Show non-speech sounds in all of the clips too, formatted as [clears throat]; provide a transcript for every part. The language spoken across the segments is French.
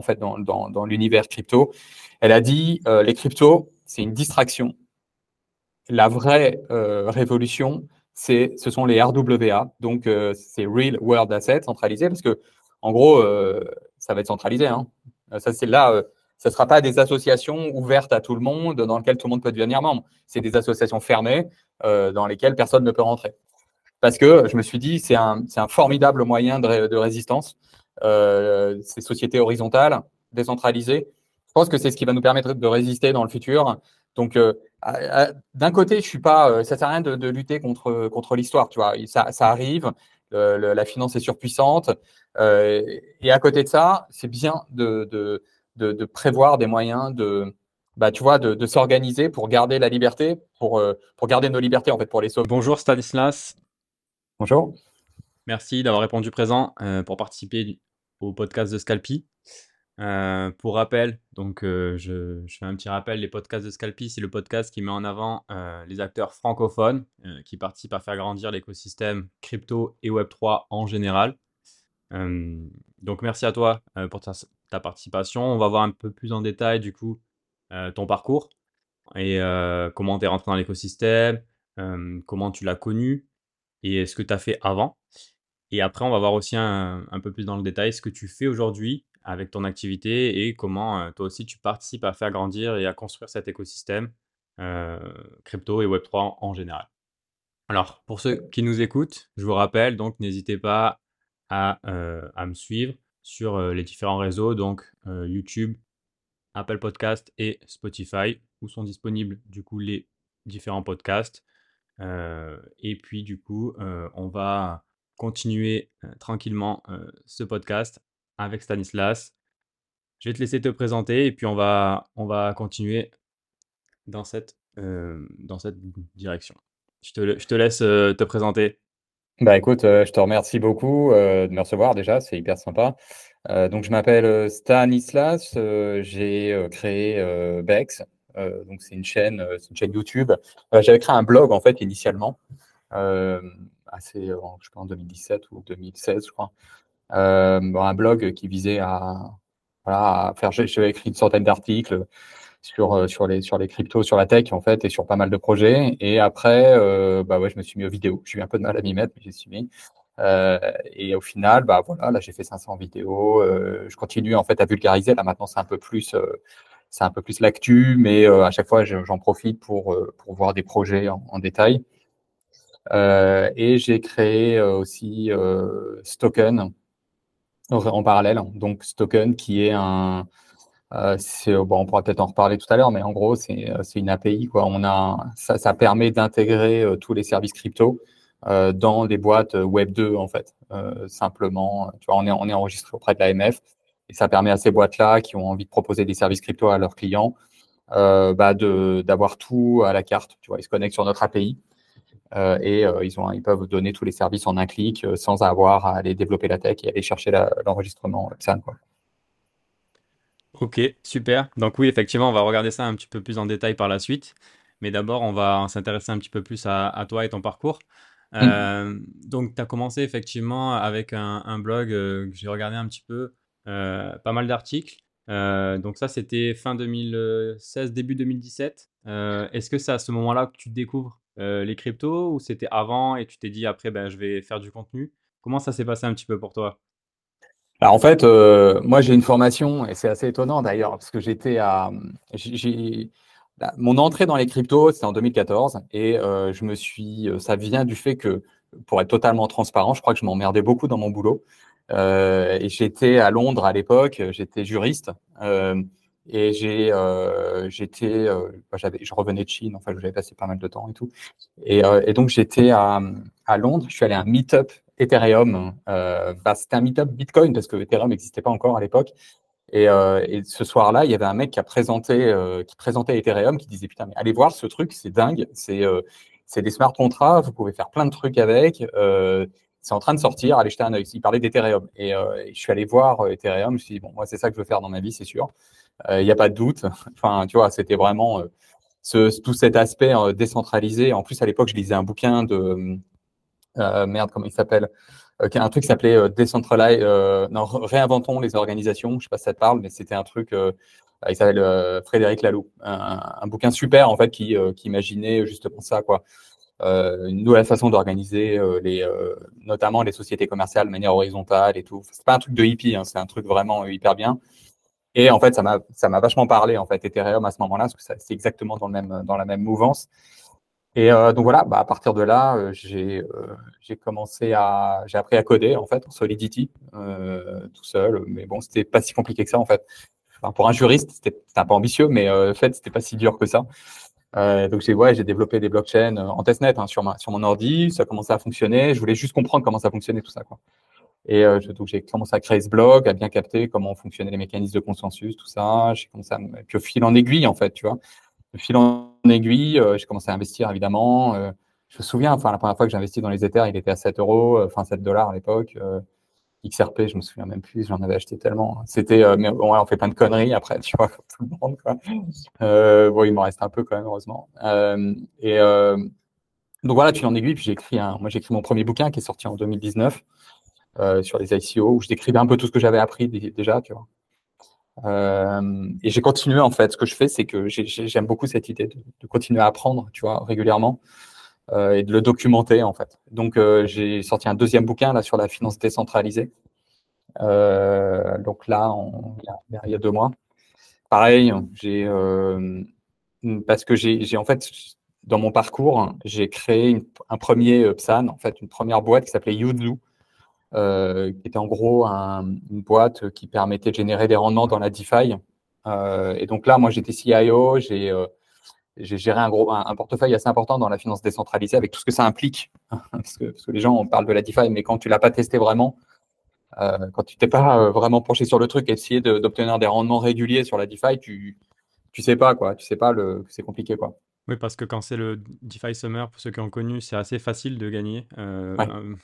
en fait dans, l'univers crypto. Elle a dit les cryptos, c'est une distraction. La vraie révolution, c'est ce sont les RWA, donc c'est Real World Assets centralisés, parce que en gros, ça va être centralisé. Hein. Ça c'est là ce ne sera pas des associations ouvertes à tout le monde, dans lesquelles tout le monde peut devenir membre. C'est des associations fermées euh, dans lesquelles personne ne peut rentrer. Parce que je me suis dit, c'est un, formidable moyen de résistance. Euh, ces sociétés horizontales, décentralisées, je pense que c'est ce qui va nous permettre de résister dans le futur. Donc, euh, d'un côté, je suis pas, euh, ça sert à rien de, de lutter contre, contre l'histoire, tu vois. Ça, ça arrive, la finance est surpuissante. Euh, et à côté de ça, c'est bien de, de de, prévoir des moyens de, bah, tu vois, de, s'organiser pour garder la liberté, pour, euh, pour garder nos libertés, en fait, pour les sauver. Bonjour Stanislas. Bonjour. Merci d'avoir répondu présent euh, pour participer au podcast de Scalpi. Euh, pour rappel, donc je, fais un petit rappel, les podcasts de Scalpi, c'est le podcast qui met en avant les acteurs francophones qui participent à faire grandir l'écosystème crypto et Web3 en général. donc merci à toi pour ta, ta participation. On va voir un peu plus en détail du coup euh, ton parcours et euh, comment tu es rentré dans l'écosystème, euh, comment tu l'as connu et ce que tu as fait avant. Et après, on va voir aussi un, peu plus dans le détail ce que tu fais aujourd'hui avec ton activité et comment toi aussi tu participes à faire grandir et à construire cet écosystème crypto et Web3 en général. Alors, pour ceux qui nous écoutent, je vous rappelle, donc n'hésitez pas à, à me suivre sur les différents réseaux, donc YouTube, Apple Podcast et Spotify, où sont disponibles du coup les différents podcasts. et puis du coup, on va continuer tranquillement ce podcast avec Stanislas. Je vais te laisser te présenter et puis on va, on va continuer dans cette, dans cette direction. Je te, je te laisse te présenter. Bah écoute, euh, je te remercie beaucoup euh, de me recevoir déjà, c'est hyper sympa. Euh, donc je m'appelle Stanislas, j'ai créé Bex, donc c'est une chaîne, c'est une chaîne YouTube. J'avais créé un blog en fait initialement, assez, je crois en 2017 ou 2016 je crois. un blog qui visait à, voilà, faire, j'avais écrit une centaine d'articles sur, euh, sur, les, sur les cryptos, sur la tech, en fait, et sur pas mal de projets. Et après, euh, bah ouais, je me suis mis aux vidéos. J'ai eu un peu de mal à m'y mettre, mais j'ai suis mis. Euh, et au final, bah voilà, là j'ai fait 500 vidéos. Euh, je continue en fait à vulgariser. Là maintenant, c'est un peu plus, euh, c'est un peu plus l'actu, mais euh, à chaque fois, j'en profite pour pour voir des projets en, en détail. Et j'ai créé aussi Stoken en parallèle. Donc Stoken qui est un euh, on pourra peut-être en reparler tout à l'heure, mais en gros, c'est euh, une API. Quoi. On a, ça, ça permet d'intégrer euh, tous les services crypto euh, dans des boîtes Web 2, en fait. simplement, tu vois, on est, on est enregistré auprès de l'AMF et ça permet à ces boîtes-là qui ont envie de proposer des services crypto à leurs clients bah d'avoir tout à la carte. Tu vois, ils se connectent sur notre API. Euh, et ils, ont, ils peuvent donner tous les services en un clic sans avoir à aller développer la tech et aller chercher l'enregistrement quoi. Ok, super. Donc oui, effectivement, on va regarder ça un petit peu plus en détail par la suite. Mais d'abord, on va s'intéresser un petit peu plus à, toi et ton parcours. Mmh. Euh, donc, tu as commencé effectivement avec un, blog euh, que j'ai regardé un petit peu, euh, pas mal d'articles. donc ça, c'était fin 2016, début 2017. Est-ce que c'est à ce moment-là que tu découvres? Les cryptos ou c'était avant et tu t'es dit après, ben, je vais faire du contenu? Comment ça s'est passé un petit peu pour toi? Alors en fait, euh, moi j'ai une formation et c'est assez étonnant d'ailleurs parce que j'étais à, j'ai, mon entrée dans les cryptos c'était en 2014 et euh, je me suis, euh, ça vient du fait que pour être totalement transparent, je crois que je m'emmerdais beaucoup dans mon boulot. Euh, et j'étais à Londres à l'époque, j'étais juriste euh, et j'ai, j'étais, bah, j'avais, je revenais de Chine, enfin j'avais passé pas mal de temps et tout et, et donc j'étais à, à Londres, je suis allé à un meet-up Ethereum. Euh, bah, c'était un meetup Bitcoin parce que Ethereum n'existait pas encore à l'époque. Et, euh, et, ce soir-là, il y avait un mec qui a présenté, euh, qui présentait Ethereum, qui disait putain mais allez voir ce truc, c'est dingue, c'est euh, c'est des smart contrats, vous pouvez faire plein de trucs avec. Euh, c'est en train de sortir, allez jeter un œil. Il parlait d'Ethereum et, et, je suis allé voir Ethereum. Je me suis dit bon moi c'est ça que je veux faire dans ma vie, c'est sûr. Il n'y a pas de doute. [laughs] enfin tu vois, c'était vraiment ce, tout cet aspect décentralisé. En plus à l'époque, je lisais un bouquin de euh, merde, comment il s'appelle un truc qui s'appelait Decentralize, non, réinventons les organisations. Je sais pas si ça te parle, mais c'était un truc il s'appelle Frédéric Laloux, un, bouquin super en fait qui, imaginait justement ça quoi. Euh, une nouvelle façon d'organiser euh, les, euh, notamment les sociétés commerciales de manière horizontale et tout. C'est pas un truc de hippie, hein, c'est un truc vraiment hyper bien. Et en fait, ça m'a ça m'a vachement parlé en fait Ethereum à ce moment-là parce que c'est exactement dans le même dans la même mouvance. Et euh, donc voilà, bah, à partir de là, j'ai j'ai commencé à j'ai appris à coder en fait en Solidity tout seul. Mais bon, c'était pas si compliqué que ça en fait. Enfin, pour un juriste, c'était un peu ambitieux, mais en fait, c'était pas si dur que ça. Euh, donc j'ai ouais, j'ai développé des blockchains euh, en testnet hein, sur, ma, sur mon ordi, ça a commencé à fonctionner. Je voulais juste comprendre comment ça fonctionnait tout ça. Quoi. Et euh, donc j'ai commencé à créer ce blog, à bien capter comment fonctionnaient les mécanismes de consensus, tout ça. J'ai commencé à me... puis au fil en aiguille en fait, tu vois. Au fil en aiguille, j'ai commencé à investir évidemment. je me souviens, enfin la première fois que j'ai investi dans les Ethers, il était à 7 euros, enfin 7 dollars à l'époque. XRP, je me souviens même plus, j'en avais acheté tellement. C'était, euh, mais bon, on fait plein de conneries après, tu vois, [laughs] comme tout le monde. Quoi. Euh, bon, il m'en reste un peu quand même, heureusement. Euh, et euh, donc voilà, tu en aiguille, puis j'ai un, moi j'ai écrit mon premier bouquin qui est sorti en 2019 euh, sur les ICO, où je décrivais un peu tout ce que j'avais appris déjà, tu vois. et j'ai continué en fait. Ce que je fais, c'est que j'aime beaucoup cette idée de, continuer à apprendre, tu vois, régulièrement. Euh, et de le documenter en fait. Donc euh, j'ai sorti un deuxième bouquin là sur la finance décentralisée. Euh, donc là, il y a deux mois. Pareil, j'ai parce que j'ai en fait dans mon parcours, j'ai créé un premier PSAN, en fait, une première boîte qui s'appelait Yuzu, euh, qui était en gros une boîte qui permettait de générer des rendements dans la DeFi. Euh, et donc là, moi, j'étais CIO, j'ai j'ai géré un, gros, un, portefeuille assez important dans la finance décentralisée avec tout ce que ça implique. [laughs] parce, que, parce, que, les gens on parle de la DeFi, mais quand tu l'as pas testé vraiment, euh, quand tu t'es pas euh, vraiment penché sur le truc et essayé d'obtenir des rendements réguliers sur la DeFi, tu tu sais pas quoi, tu sais pas le c'est compliqué quoi. Oui, parce que quand c'est le DeFi Summer, pour ceux qui ont connu, c'est assez facile de gagner. Euh,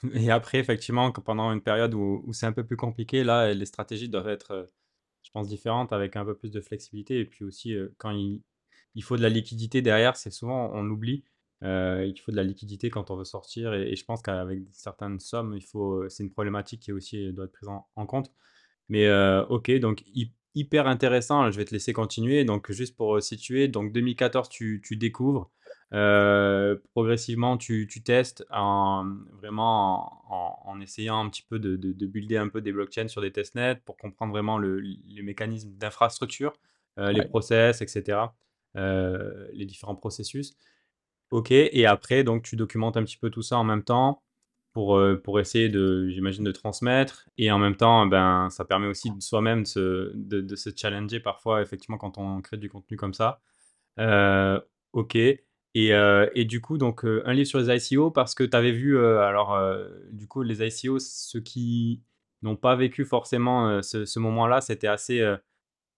[laughs] et après, effectivement, pendant une période où, où c'est un peu plus compliqué, là, les stratégies doivent être, je pense, différentes avec un peu plus de flexibilité. Et puis aussi, quand il, il faut de la liquidité derrière. C'est souvent, on oublie euh, qu'il faut de la liquidité quand on veut sortir. Et, je pense qu'avec certaines sommes, il faut, c'est une problématique qui aussi doit être prise en, compte. Mais euh, ok, donc hyper intéressant. Je vais te laisser continuer. Donc juste pour situer, donc 2014, tu, découvres. Euh, progressivement, tu, testes en, vraiment en, essayant un petit peu de, de, builder un peu des blockchains sur des testnets pour comprendre vraiment le, les mécanismes d'infrastructure, les process, etc. Euh, les différents processus. Ok, et après, donc tu documentes un petit peu tout ça en même temps pour, euh, pour essayer de, j'imagine, de transmettre. Et en même temps, ben, ça permet aussi de soi-même de, se, challenger parfois, effectivement, quand on crée du contenu comme ça. Euh, ok. Et, et, du coup, donc, un livre sur les ICO, parce que tu avais vu, alors, du coup, les ICO, ceux qui n'ont pas vécu forcément ce, moment-là, c'était assez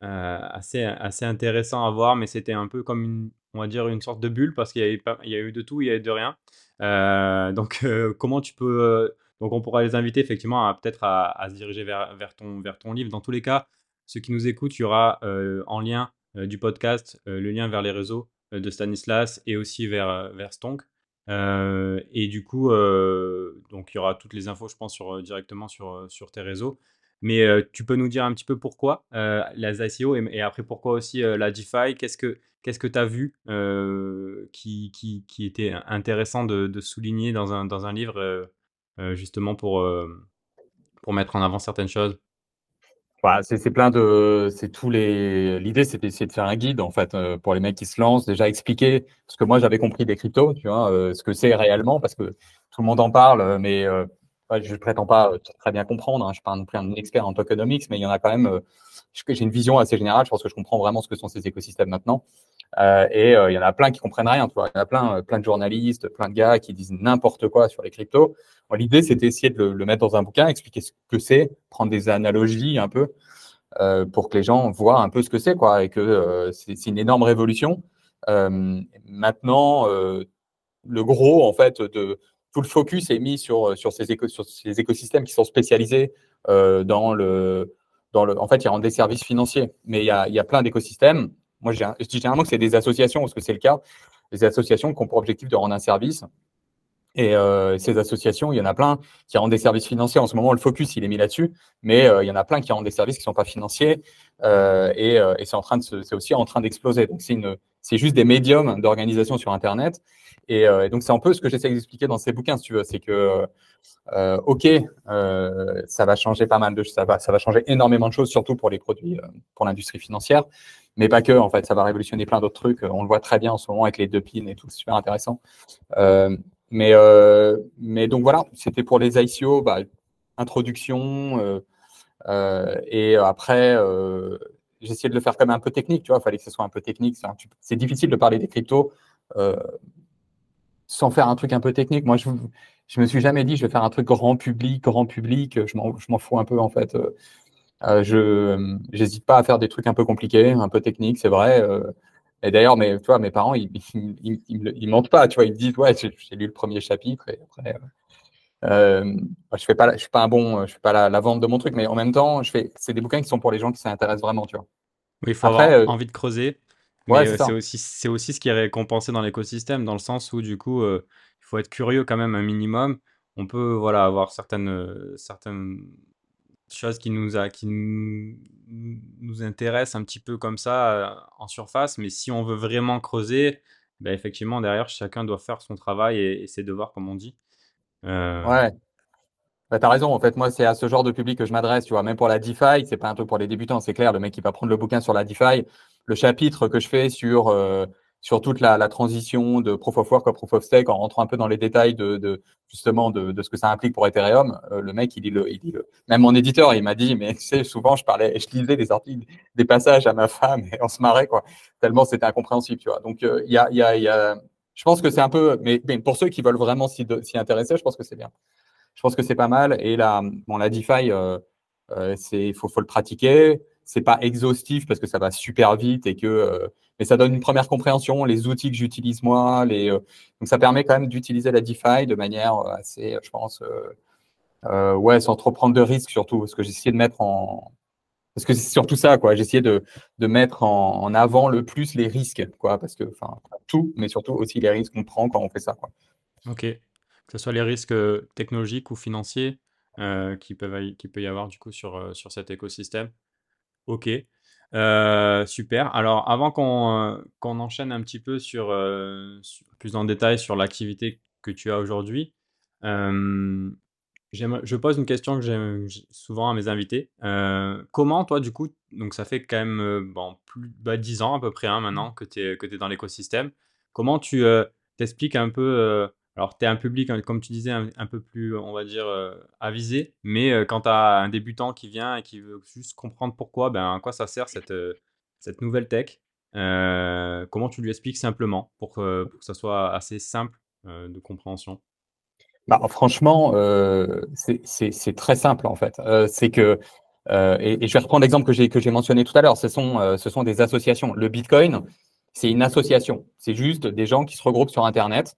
euh, assez, assez intéressant à voir, mais c'était un peu comme une, on va dire une sorte de bulle parce qu'il y, a eu de tout, il y a eu de rien. Euh, donc, euh, comment tu peux. donc, on pourra les inviter effectivement à peut-être à, se diriger vers, vers, ton, vers ton livre. Dans tous les cas, ceux qui nous écoutent, il y aura en lien du podcast le lien vers les réseaux de Stanislas et aussi vers, vers Stonk. et du coup, donc il y aura toutes les infos, je pense, sur, directement sur, sur tes réseaux. Mais tu peux nous dire un petit peu pourquoi les ICO et, après pourquoi aussi la DeFi? Qu'est-ce que qu'est-ce que tu as vu qui, qui, était intéressant de, souligner dans un, dans un livre justement pour, pour mettre en avant certaines choses? Bah, c'est plein de, c'est tous les. L'idée, c'est d'essayer de faire un guide en fait pour les mecs qui se lancent. Déjà expliquer ce que moi j'avais compris des cryptos, tu vois, ce que c'est réellement, parce que tout le monde en parle, mais je ne prétends pas euh, très bien comprendre, hein, je ne suis pas non plus un expert en tokenomics, mais il y en a quand même, euh, j'ai une vision assez générale, je pense que je comprends vraiment ce que sont ces écosystèmes maintenant. Euh, et il y en a plein qui comprennent rien, tu vois. il y en a plein, plein de journalistes, plein de gars qui disent n'importe quoi sur les cryptos. L'idée, c'était essayer de le, mettre dans un bouquin, expliquer ce que c'est, prendre des analogies un peu, pour que les gens voient un peu ce que c'est, quoi, et que c'est une énorme révolution. maintenant, le gros, en fait, de, le focus est mis sur, ces, sur ces écosystèmes qui sont spécialisés euh, dans, le, dans le. En fait, ils rendent des services financiers, mais il y a, il y a plein d'écosystèmes. Moi, je dis généralement que c'est des associations, parce que c'est le cas. Des associations qui ont pour objectif de rendre un service. Et euh, ces associations, il y en a plein qui rendent des services financiers. En ce moment, le focus, il est mis là-dessus, mais euh, il y en a plein qui rendent des services qui ne sont pas financiers. Euh, et, et c'est aussi en train d'exploser. Donc c'est juste des médiums d'organisation sur Internet. Et, et donc c'est un peu ce que j'essaie d'expliquer dans ces bouquins, si tu veux, c'est que ok, ça va changer pas mal de, va, ça va changer énormément de choses, surtout pour les produits, pour l'industrie financière, mais pas que. En fait, ça va révolutionner plein d'autres trucs. On le voit très bien en ce moment avec les deux pins et tout, c'est super intéressant. Mais, euh, mais donc voilà, c'était pour les ICO, bah, introduction. Euh, euh, et après, essayé de le faire quand même un peu technique, tu vois, il fallait que ce soit un peu technique. C'est difficile de parler des cryptos sans faire un truc un peu technique. Moi, je ne me suis jamais dit, je vais faire un truc grand public, grand public, je m'en fous un peu en fait. je n'hésite pas à faire des trucs un peu compliqués, un peu techniques, c'est vrai. Et d'ailleurs, mais, tu vois, mes parents, ils ne mentent pas, tu vois, ils me disent, ouais, j'ai lu le premier chapitre et après, euh, euh je fais pas, je suis pas un bon, je fais pas la, vente de mon truc, mais en même temps, je fais, c'est des bouquins qui sont pour les gens qui s'intéressent vraiment, tu vois. Oui, il faut avoir euh, envie de creuser. Ouais, euh, c'est aussi, c'est aussi ce qui est récompensé dans l'écosystème, dans le sens où du coup, il faut être curieux quand même un minimum. On peut, voilà, avoir certaines, certaines chose qui nous, a, qui nous, intéresse un petit peu comme ça euh, en surface, mais si on veut vraiment creuser, ben effectivement, derrière, chacun doit faire son travail et, ses devoirs, comme on dit. Euh, ouais. Bah, tu as raison, en fait, moi, c'est à ce genre de public que je m'adresse, tu vois. Même pour la DeFi, c'est pas un truc pour les débutants, c'est clair. Le mec qui va prendre le bouquin sur la DeFi, le chapitre que je fais sur euh, sur toute la, transition de Proof of Work à Proof of Stake, en rentrant un peu dans les détails de, justement de, ce que ça implique pour Ethereum. Euh, le mec, il dit le, il dit le, même mon éditeur, il m'a dit, mais tu sais, souvent je parlais, je lisais des articles, des passages à ma femme et on se marrait quoi, tellement c'était incompréhensible, tu vois. Donc euh, il y a, il y a, y a, je pense que c'est un peu, mais, pour ceux qui veulent vraiment s'y intéresser, je pense que c'est bien. Je pense que c'est pas mal. Et là, bon, la DeFi, euh, euh c'est, faut, faut le pratiquer c'est pas exhaustif parce que ça va super vite et que euh, mais ça donne une première compréhension les outils que j'utilise moi les euh, donc ça permet quand même d'utiliser la DeFi de manière euh, assez je pense ouais sans trop prendre de risques surtout parce que essayé de mettre en parce que c'est surtout ça quoi. Essayé de, de mettre en, en, avant le plus les risques quoi parce que enfin tout mais surtout aussi les risques qu'on prend quand on fait ça quoi. Ok. Que ce soit les risques technologiques ou financiers qui peuvent qui peut y avoir du coup sur sur cet écosystème Ok, euh, super. Alors, avant qu'on euh, qu'on enchaîne un petit peu sur, euh, plus en détail sur l'activité que tu as aujourd'hui, je pose une question que j'aime souvent à mes invités. comment toi, du coup, donc ça fait quand même bon, plus bah, 10 ans à peu près hein, maintenant que tu es, que es dans l'écosystème, comment tu t'expliques un peu alors, tu es un public, hein, comme tu disais, un, peu plus, on va dire, euh, avisé. Mais euh, quand tu as un débutant qui vient et qui veut juste comprendre pourquoi, ben, à quoi ça sert cette, euh, cette nouvelle tech, comment tu lui expliques simplement pour, que ça soit assez simple de compréhension? Bah, Franchement, c'est très simple en fait. c'est que, et, je vais reprendre l'exemple que j'ai mentionné tout à l'heure, ce, sont ce sont des associations. Le Bitcoin, c'est une association. C'est juste des gens qui se regroupent sur Internet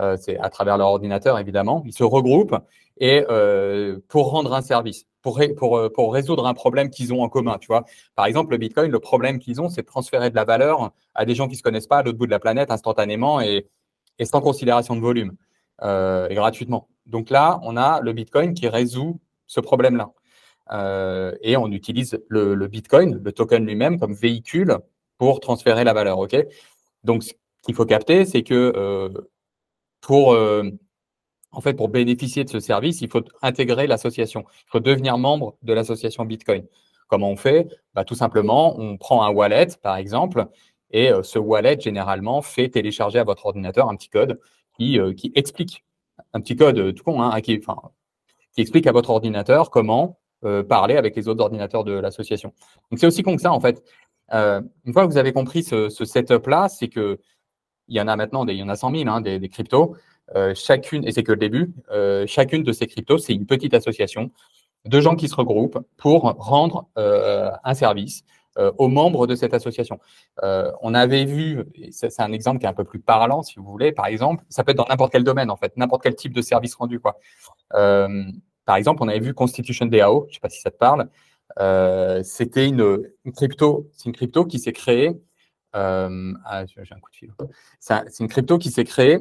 euh, c'est à travers leur ordinateur évidemment, ils se regroupent et euh, pour rendre un service, pour, pour, euh, pour résoudre un problème qu'ils ont en commun, tu vois. Par exemple, le Bitcoin, le problème qu'ils ont, c'est de transférer de la valeur à des gens qui se connaissent pas à l'autre bout de la planète instantanément et, et sans considération de volume et gratuitement. Donc là, on a le Bitcoin qui résout ce problème-là. Et on utilise le, le, Bitcoin, le token lui-même, comme véhicule pour transférer la valeur. Donc, ce qu'il faut capter, c'est que pour, euh, en fait, pour bénéficier de ce service, il faut intégrer l'association. Il faut devenir membre de l'association Bitcoin. Comment on fait? Bah, Tout simplement, on prend un wallet, par exemple, et euh, ce wallet, généralement, fait télécharger à votre ordinateur un petit code qui, euh, qui explique, un petit code tout con, hein, qui, enfin, qui explique à votre ordinateur comment parler avec les autres ordinateurs de l'association. Donc, c'est aussi con que ça, en fait. une fois que vous avez compris ce, ce setup-là, c'est que il y en a maintenant, il y en a 100 000 hein, des, cryptos. Euh, chacune, et c'est que le début, euh, chacune de ces cryptos, c'est une petite association de gens qui se regroupent pour rendre euh, un service aux membres de cette association. on avait vu, c'est un exemple qui est un peu plus parlant, si vous voulez, par exemple, ça peut être dans n'importe quel domaine, en fait, n'importe quel type de service rendu. Quoi. par exemple, on avait vu Constitution DAO, je ne sais pas si ça te parle, c'était une, une, crypto, c'est une crypto qui s'est créée euh, ah. C'est une crypto qui s'est créée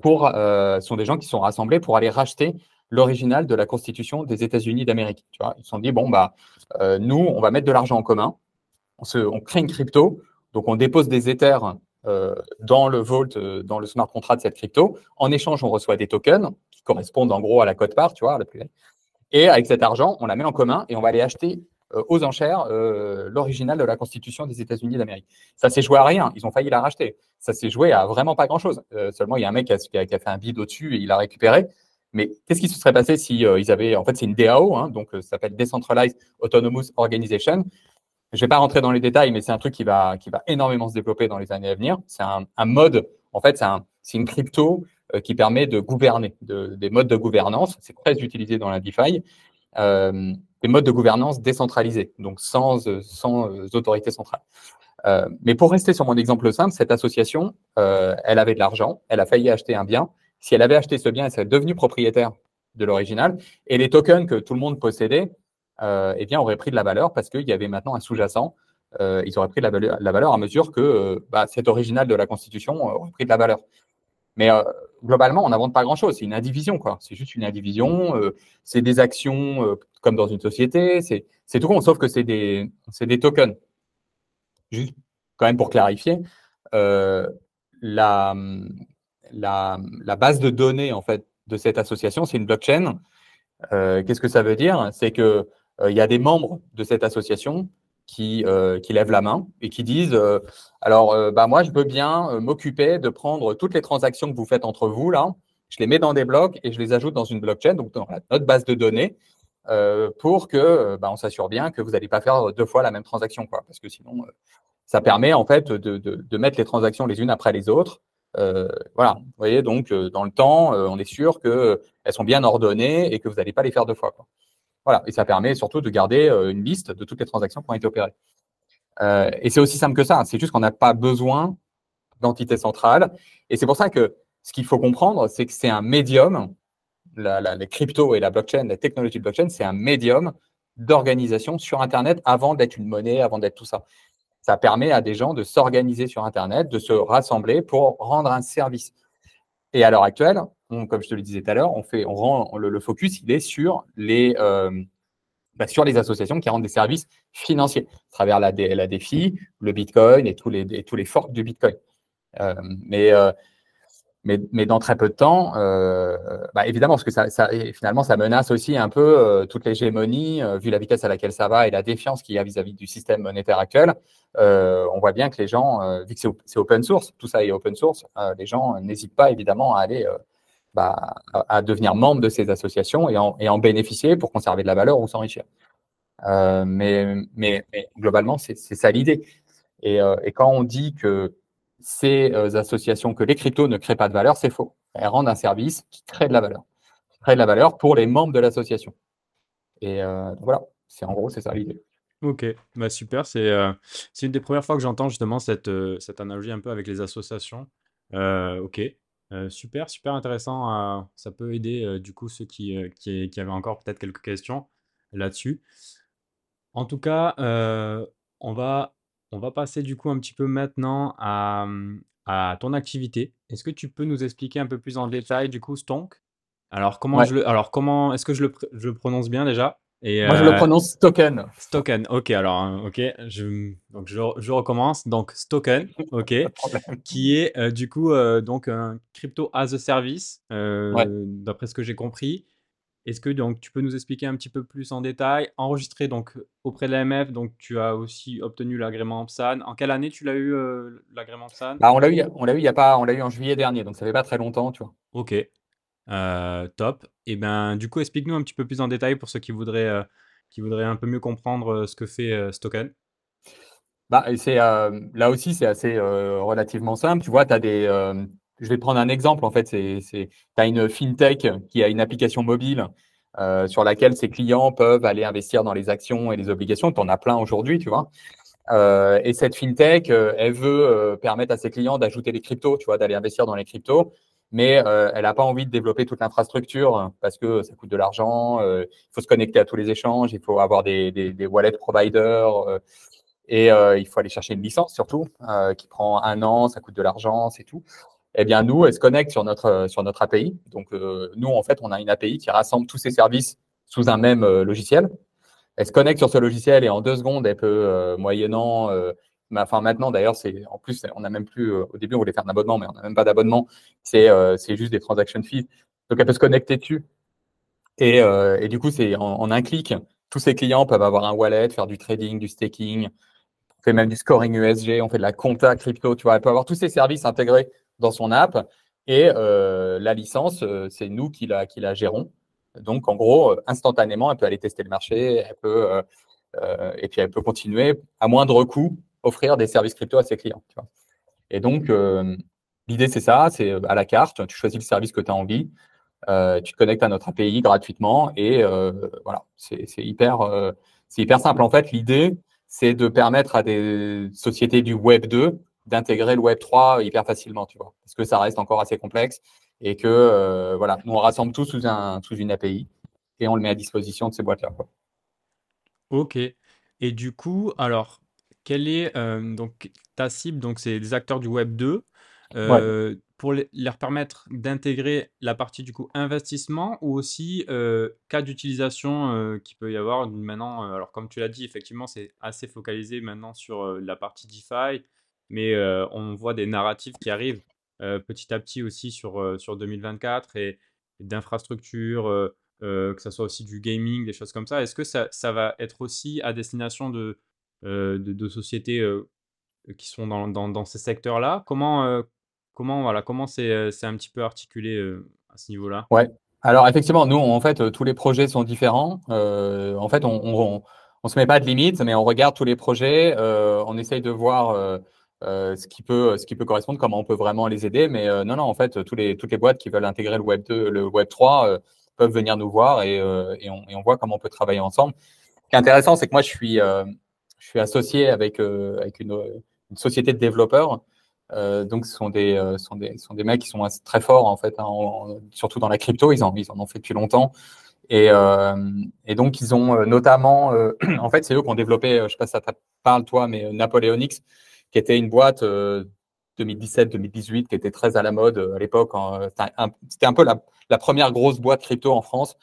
pour, sont des gens qui sont rassemblés pour aller racheter l'original de la Constitution des États-Unis d'Amérique. Tu vois, ils se sont dit bon bah nous on va mettre de l'argent en commun, on, crée une crypto, donc on dépose des Ethers dans le vault, dans le smart contract de cette crypto. En échange, on reçoit des tokens qui correspondent en gros à la cote part, tu vois, la plus Et avec cet argent, on la met en commun et on va aller acheter euh, aux enchères euh, l'original de la Constitution des États-Unis d'Amérique. Ça s'est joué à rien. Ils ont failli la racheter. Ça s'est joué à vraiment pas grand-chose. Euh, seulement, il y a un mec qui a, fait un bid au-dessus et il l'a récupéré. Mais qu'est-ce qui se serait passé si ils avaient, en fait, c'est une DAO, hein, donc ça s'appelle Decentralized Autonomous Organization. Je vais pas rentrer dans les détails, mais c'est un truc qui va, énormément se développer dans les années à venir. C'est un, mode, en fait, c'est un, une crypto qui permet de gouverner, de, des modes de gouvernance. C'est très utilisé dans la DeFi. Euh, des modes de gouvernance décentralisés, donc sans, euh, sans euh, autorité centrale. Mais pour rester sur mon exemple simple, cette association, elle avait de l'argent, elle a failli acheter un bien. Si elle avait acheté ce bien, elle serait devenue propriétaire de l'original. Et les tokens que tout le monde possédait, eh bien, auraient pris de la valeur parce qu'il y avait maintenant un sous-jacent. ils auraient pris de la valeur, à mesure que bah, cet original de la Constitution aurait pris de la valeur. Mais euh, globalement, on n'invente pas grand-chose. C'est une indivision, quoi. C'est juste une indivision. Euh, c'est des actions euh, comme dans une société. C'est tout con, sauf que c'est des, des tokens. Juste, quand même, pour clarifier, la, la, la, base de données, en fait, de cette association, c'est une blockchain. Qu'est-ce que ça veut dire? C'est qu'il il y a des membres de cette association qui, euh, qui lèvent la main et qui disent euh, alors euh, bah moi je veux bien m'occuper de prendre toutes les transactions que vous faites entre vous là, je les mets dans des blocs et je les ajoute dans une blockchain donc dans notre base de données pour que bah, on s'assure bien que vous n'allez pas faire deux fois la même transaction quoi parce que sinon ça permet en fait de, de, mettre les transactions les unes après les autres. voilà, vous voyez donc dans le temps on est sûr que elles sont bien ordonnées et que vous n'allez pas les faire deux fois. Voilà, et ça permet surtout de garder euh, une liste de toutes les transactions qui ont été opérées. Euh, et c'est aussi simple que ça. C'est juste qu'on n'a pas besoin d'entité centrale. Et c'est pour ça que ce qu'il faut comprendre, c'est que c'est un médium. Les cryptos et la blockchain, la technologie de blockchain, c'est un médium d'organisation sur Internet avant d'être une monnaie, avant d'être tout ça. Ça permet à des gens de s'organiser sur Internet, de se rassembler pour rendre un service. Et à l'heure actuelle, comme je te le disais tout à l'heure, on fait, on rend le, focus, il est sur les, euh, bah, sur les associations qui rendent des services financiers à travers la, la DeFi, le Bitcoin et tous les, tous les du Bitcoin. Euh, mais, euh, mais, mais, dans très peu de temps, bah, évidemment, parce que ça, finalement, ça menace aussi un peu toute l'hégémonie, vu la vitesse à laquelle ça va et la défiance qu'il y a vis-à-vis du système monétaire actuel. on voit bien que les gens, vu que c'est open source, tout ça est open source, les gens n'hésitent pas évidemment à aller bah, à devenir membre de ces associations et en, et en bénéficier pour conserver de la valeur ou s'enrichir. Euh, mais, mais, globalement, c'est ça l'idée. Et, euh, et, quand on dit que ces euh, associations, que les cryptos ne créent pas de valeur, c'est faux. Elles rendent un service qui crée de la valeur. Qui crée de la valeur pour les membres de l'association. Et voilà, c'est en gros, c'est ça l'idée. Ok, bah super. C'est une des premières fois que j'entends justement cette, cette analogie un peu avec les associations. ok, euh, super, super intéressant. ça peut aider euh, du coup ceux qui, euh, qui, qui avaient encore peut-être quelques questions là-dessus. En tout cas, on va, on va passer du coup un petit peu maintenant à, à ton activité. Est-ce que tu peux nous expliquer un peu plus en détail du coup Stonk? Alors comment je le, alors comment est-ce que je le, je le prononce bien déjà? Moi, je le euh, prononce Stoken. Stoken, ok. Alors, hein, ok, je, donc je, je recommence. Donc, Stoken, [laughs] ok, qui est euh, du coup euh, donc un crypto as a service, d'après ce que j'ai compris. Est-ce que donc tu peux nous expliquer un petit peu plus en détail? Enregistré donc auprès de l'AMF, donc tu as aussi obtenu l'agrément PSAN. En quelle année tu l'as eu l'agrément PSAN bah, On l'a eu, on l'a eu il y a pas, on l'a eu en juillet dernier, donc ça fait pas très longtemps, tu vois. Ok, euh, top. Et ben, du coup, explique-nous un petit peu plus en détail pour ceux qui voudraient, euh, qui voudraient un peu mieux comprendre euh, ce que fait Stoken. Bah, c'est, là aussi, c'est assez relativement simple. Tu vois, tu as des. je vais prendre un exemple. En fait, tu as une fintech qui a une application mobile sur laquelle ses clients peuvent aller investir dans les actions et les obligations. Tu en as plein aujourd'hui, tu vois. et cette fintech, elle veut permettre à ses clients d'ajouter des cryptos, tu vois, d'aller investir dans les cryptos mais euh, elle n'a pas envie de développer toute l'infrastructure parce que ça coûte de l'argent, euh, il faut se connecter à tous les échanges, il faut avoir des, des, des wallet providers euh, et il faut aller chercher une licence surtout qui prend un an, ça coûte de l'argent, c'est tout. eh bien, nous, elle se connecte sur notre, sur notre API. Donc, nous, en fait, on a une API qui rassemble tous ces services sous un même logiciel. Elle se connecte sur ce logiciel et en deux secondes, elle peut, moyennant enfin maintenant d'ailleurs, c'est en plus, on n'a même plus, au début on voulait faire un abonnement, mais on n'a même pas d'abonnement, c'est juste des transaction fees. Donc elle peut se connecter dessus. Et, et du coup, c'est en, un clic, tous ces clients peuvent avoir un wallet, faire du trading, du staking, on fait même du scoring USG, on fait de la compta crypto, tu vois, elle peut avoir tous ces services intégrés dans son app. Et la licence, c'est nous qui la, qui la gérons. Donc, en gros, instantanément, elle peut aller tester le marché, elle peut, et puis elle peut continuer à moindre coût offrir des services crypto à ses clients. Et donc, euh, l'idée, c'est ça, c'est euh, à la carte, tu choisis le service que tu as envie, euh, tu te connectes à notre API gratuitement et voilà, c'est hyper, c'est hyper simple. En fait, l'idée, c'est de permettre à des sociétés du Web 2 d'intégrer le Web 3 hyper facilement, tu vois, parce que ça reste encore assez complexe et que voilà, nous on rassemble tout sous, un, sous une API et on le met à disposition de ces boîtes-là. Ok. Et du coup, alors, quelle est euh, donc ta cible? Donc, c'est des acteurs du Web 2 euh, pour leur permettre d'intégrer la partie du coup investissement ou aussi euh, cas d'utilisation qui peut y avoir maintenant. alors, comme tu l'as dit, effectivement, c'est assez focalisé maintenant sur la partie DeFi, mais on voit des narratifs qui arrivent petit à petit aussi sur, sur 2024 et, d'infrastructures, que ce soit aussi du gaming, des choses comme ça. Est-ce que ça, ça va être aussi à destination de euh, de, sociétés euh, qui sont dans, ces secteurs-là. Comment, euh, comment, voilà, comment c'est, un petit peu articulé à ce niveau-là? Ouais. Alors effectivement, nous, en fait, tous les projets sont différents. en fait, on, on, se met pas de limites, mais on regarde tous les projets, on essaye de voir ce, qui peut, ce qui peut correspondre, comment on peut vraiment les aider. Mais non, non, en fait, toutes les boîtes qui veulent intégrer le Web 2, le Web 3 peuvent venir nous voir et, on, et, on, voit comment on peut travailler ensemble. Ce qui est intéressant, c'est que moi, je suis, je suis associé avec, euh, avec une, une, société de développeurs. Euh, donc, ce sont des, euh, sont, des, sont des mecs qui sont très forts, en fait, hein, surtout dans la crypto. Ils en, ils en ont fait depuis longtemps. Et, et donc, ils ont notamment, [clears throat] en fait, c'est eux qui ont développé, je ne sais pas si ça te parle, toi, mais Napoleonics, qui était une boîte 2017-2018 qui était très à la mode à l'époque. C'était un, peu la, la, première grosse boîte crypto en France.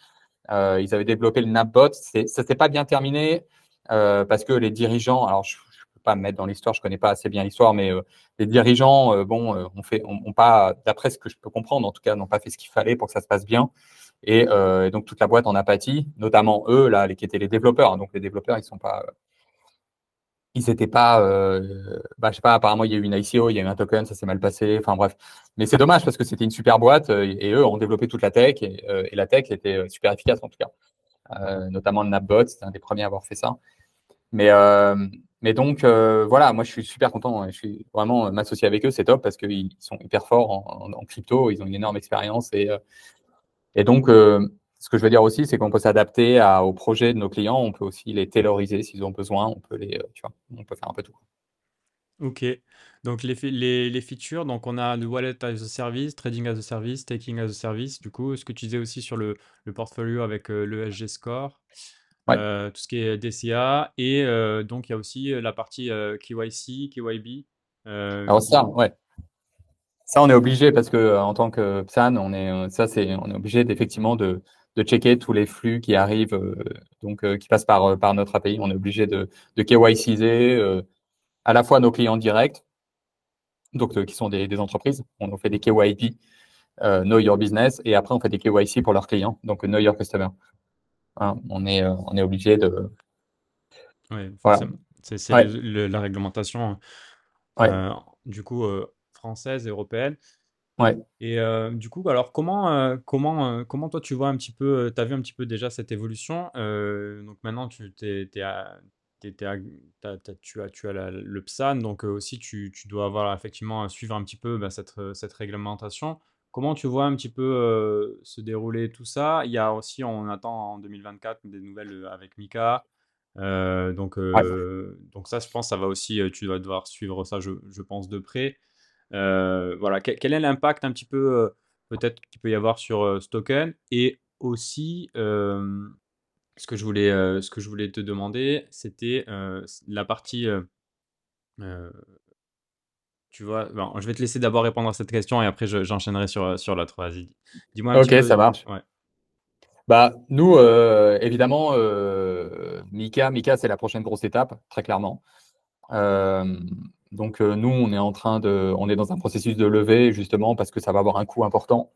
ils avaient développé le Napbot. Ça s'était pas bien terminé. Euh, parce que les dirigeants, alors je ne peux pas me mettre dans l'histoire, je ne connais pas assez bien l'histoire, mais euh, les dirigeants, euh, bon, on fait, on, pas, d'après ce que je peux comprendre, en tout cas, n'ont pas fait ce qu'il fallait pour que ça se passe bien. Et, donc toute la boîte en a pâti, notamment eux, là, les, qui étaient les développeurs. Donc les développeurs, ils sont pas, ils n'étaient pas, euh, bah, je sais pas, apparemment il y a eu une ICO, il y a eu un token, ça s'est mal passé, enfin bref. Mais c'est dommage parce que c'était une super boîte et, eux ont développé toute la tech et, et la tech était super efficace en tout cas. notamment le Napbot, c'était un des premiers à avoir fait ça. Mais, euh, mais donc, euh, voilà, moi, je suis super content. Je suis vraiment euh, m'associer avec eux, c'est top parce qu'ils sont hyper forts en, crypto, ils ont une énorme expérience. Et, et donc, ce que je veux dire aussi, c'est qu'on peut s'adapter aux projets de nos clients. On peut aussi les tailoriser s'ils ont besoin. On peut les, tu vois, on peut faire un peu tout. Ok. Donc les, les, les features, donc on a le wallet as a service, trading as a service, taking as a service. Du coup, ce que tu disais aussi sur le, le portfolio avec le SG Score. Euh, tout ce qui est DCA. Et euh, donc, il y a aussi euh, la partie KYC, KYB. Alors ça, ouais. Ça, on est obligé parce que en tant que PSAN, on est, ça, c'est, on est obligé d'effectivement de, de checker tous les flux qui arrivent, donc qui passent par, par notre API. On est obligé de, de KYCiser à la fois nos clients directs, donc qui sont des, des, entreprises. On fait des KYP, Know Your Business, et après on fait des KYC pour leurs clients, donc Know Your Customer. Hein, on, est, euh, on est obligé de. Oui, C'est la réglementation euh, du coup euh, française, européenne. Ouais. Et du coup, alors comment, comment, comment toi tu vois un petit peu, tu as vu un petit peu déjà cette évolution. donc maintenant, tu, es, tu, as, tu as le PSAN, donc aussi tu, tu, dois avoir effectivement suivre un petit peu bah, cette, cette réglementation. Comment tu vois un petit peu euh, se dérouler tout ça? Il y a aussi, on attend en 2024 des nouvelles euh, avec Mika. Euh, donc, donc ça, je pense, ça va aussi, tu vas devoir suivre ça, je, je pense, de près. voilà, quel, est l'impact un petit peu, peut-être qu'il peut y avoir sur ce token Et aussi, ce, que je voulais, ce que je voulais te demander, c'était la partie tu vois, je vais te laisser d'abord répondre à cette question et après j'enchaînerai sur, sur l'autre. Vas-y, dis-moi Ok, petit peu. ça marche. Ouais. Bah, nous, euh, évidemment, euh, Mika, Mika, c'est la prochaine grosse étape, très clairement. Euh, donc, nous, on est en train de, on est dans un processus de levée, justement, parce que ça va avoir un coût important.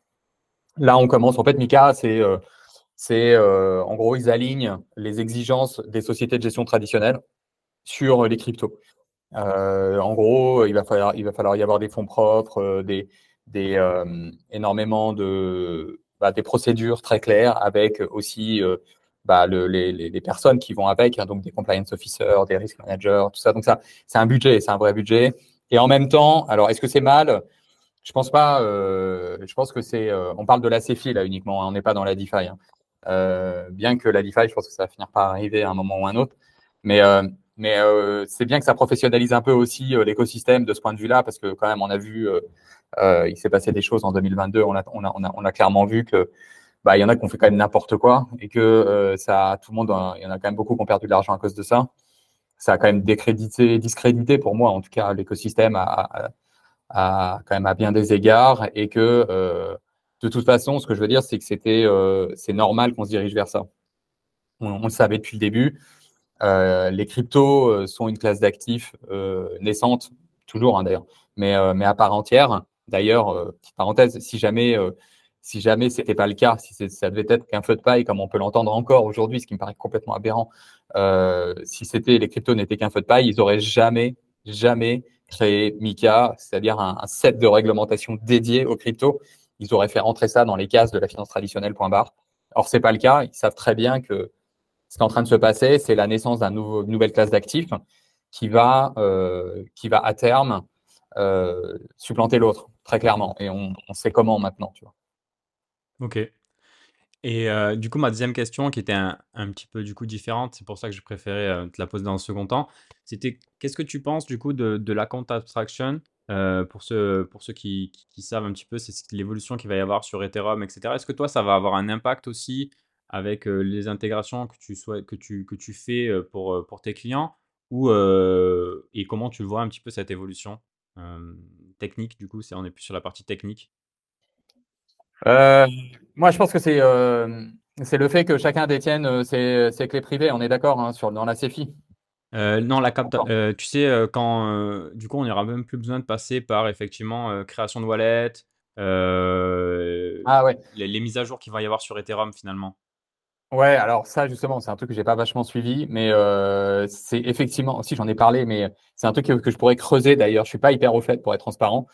Là, on commence. En fait, Mika, c'est, c'est, en gros, ils alignent les exigences des sociétés de gestion traditionnelles sur les cryptos. En gros, il va falloir, il va falloir y avoir des fonds propres, des, des énormément de bah, des procédures très claires avec aussi euh, bah, le, les, les, personnes qui vont avec, hein, donc des compliance officers, des risk managers, tout ça. Donc ça, c'est un budget, c'est un vrai budget. Et en même temps, alors est-ce que c'est mal? Je pense pas. Euh, je pense que c'est. Euh, on parle de la CFI là uniquement. Hein, on n'est pas dans la DeFi. Hein. Euh, bien que la DeFi, je pense que ça va finir par arriver à un moment ou un autre. Mais euh, mais c'est bien que ça professionnalise un peu aussi l'écosystème de ce point de vue-là, parce que quand même, on a vu euh, il s'est passé des choses en 2022. On a, on a, on a, on a clairement vu que bah, il y en a qui ont fait quand même n'importe quoi et que euh, ça, tout le monde, il y en a quand même beaucoup qui ont perdu de l'argent à cause de ça. Ça a quand même décrédité, discrédité pour moi, en tout cas, l'écosystème à, à, quand même à bien des égards et que euh, de toute façon, ce que je veux dire, c'est que c'était, euh, c'est normal qu'on se dirige vers ça. On, le savait depuis le début. Euh, les cryptos sont une classe d'actifs naissante, toujours hein, d'ailleurs, mais, à part entière. D'ailleurs, euh, petite parenthèse, si jamais, euh, si jamais c'était pas le cas, si ça devait être qu'un feu de paille, comme on peut l'entendre encore aujourd'hui, ce qui me paraît complètement aberrant, euh, si c'était les cryptos n'étaient qu'un feu de paille, ils auraient jamais, jamais créé Mika, c'est-à-dire un, set de réglementation dédié aux cryptos. Ils auraient fait rentrer ça dans les cases de la finance traditionnelle. Or, Or, c'est pas le cas. Ils savent très bien que ce qui est en train de se passer, c'est la naissance d'une nouvelle classe d'actifs qui va, euh, qui va à terme euh, supplanter l'autre, très clairement. Et on, sait comment maintenant, tu vois. Ok. Et euh, du coup, ma deuxième question, qui était un, petit peu du coup différente, c'est pour ça que je préférais te la poser dans un second temps, c'était qu'est-ce que tu penses du coup de, la compte abstraction pour, ceux, pour ceux qui, savent un petit peu, c'est l'évolution qu'il va y avoir sur Ethereum, etc. Est-ce que toi, ça va avoir un impact aussi avec les intégrations que tu, souhaites, que tu, que tu fais pour, pour tes clients ou, et comment tu vois un petit peu cette évolution technique, du coup, c'est on est plus sur la partie technique? Euh, moi, je pense que c'est c'est le fait que chacun détienne ses, ses clés privées. On est d'accord hein, sur dans la CFI. Euh, non, la capta euh, tu sais, quand du coup, on n'aura même plus besoin de passer par effectivement création de wallet, ah ouais. les, les, mises à jour qu'il va y avoir sur Ethereum finalement. Ouais, alors ça justement, c'est un truc que j'ai pas vachement suivi, mais euh, c'est effectivement, si j'en ai parlé, mais c'est un truc que, je pourrais creuser d'ailleurs. Je suis pas hyper au fait pour être transparent,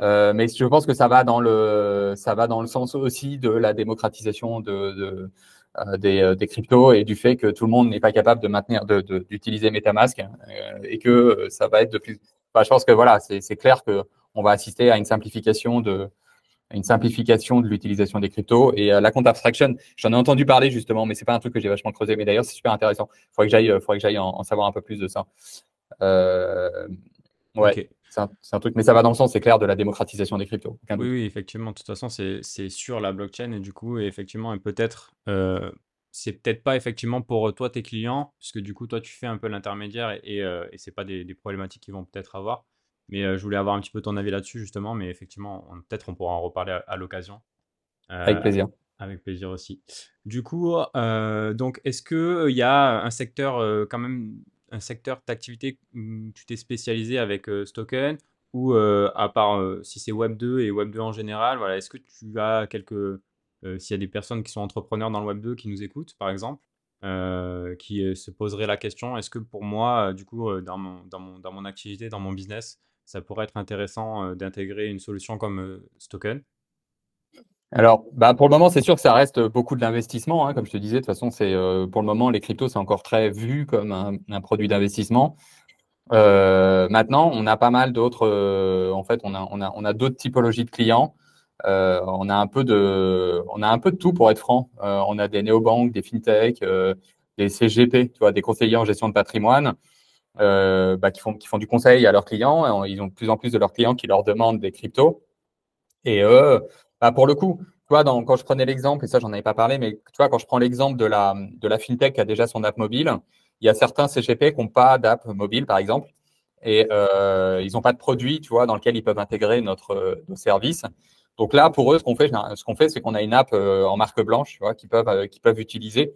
euh, mais je pense que ça va dans le, ça va dans le sens aussi de la démocratisation de, de euh, des, euh, des, cryptos et du fait que tout le monde n'est pas capable de maintenir, d'utiliser de, MetaMask euh, et que ça va être de plus. Enfin, je pense que voilà, c'est clair que on va assister à une simplification de une simplification de l'utilisation des cryptos. Et euh, la compte abstraction, j'en ai entendu parler justement, mais c'est pas un truc que j'ai vachement creusé. Mais d'ailleurs, c'est super intéressant. Il faudrait que j'aille, euh, faudrait que j'aille en, savoir un peu plus de ça. Euh, ouais, c'est un, truc, mais ça va dans le sens, c'est clair, de la démocratisation des cryptos. Oui, oui, effectivement. De toute façon, c'est sur la blockchain et du coup, effectivement, et peut-être, c'est peut-être pas effectivement pour toi tes clients, puisque du coup, toi, tu fais un peu l'intermédiaire et, et, et c'est pas des, des problématiques qu'ils vont peut-être avoir. Mais euh, je voulais avoir un petit peu ton avis là-dessus, justement. Mais effectivement, peut-être on pourra en reparler à, l'occasion. Euh, avec plaisir. Avec plaisir aussi. Du coup, euh, donc, est-ce qu'il y a un secteur, quand même, un secteur d'activité où tu t'es spécialisé avec Stoken ou à part si c'est Web 2 et Web 2 en général, voilà, est-ce que tu as quelques. S'il y a des personnes qui sont entrepreneurs dans le Web 2 qui nous écoutent, par exemple, qui se poseraient la question est-ce que pour moi, du coup, dans, mon, dans, mon, dans mon activité, dans mon business, ça pourrait être intéressant d'intégrer une solution comme Stoken alors, bah pour le moment, c'est sûr que ça reste beaucoup de l'investissement. Hein, comme je te disais, de toute façon, pour le moment, les cryptos, c'est encore très vu comme un, produit d'investissement. maintenant, on a pas mal d'autres. en fait, on a, on a, on a d'autres typologies de clients. on a un peu de, on a un peu de tout pour être franc. on a des néobanques, des fintechs, des CGP, tu vois, des conseillers en gestion de patrimoine. Euh, bah, qui, font, qui font du conseil à leurs clients. Ils ont de plus en plus de leurs clients qui leur demandent des cryptos. Et eux, bah, pour le coup, tu vois, dans, quand je prenais l'exemple, et ça, j'en avais pas parlé, mais tu vois, quand je prends l'exemple de la, de la fintech qui a déjà son app mobile, il y a certains CGP qui n'ont pas d'app mobile, par exemple. et ils n'ont pas de produit, tu vois, dans lequel ils peuvent intégrer notre nos services. Donc là, pour eux, ce qu'on fait, ce qu'on fait, c'est qu'on a une app en marque blanche, tu vois, qu'ils peuvent qu'ils peuvent utiliser.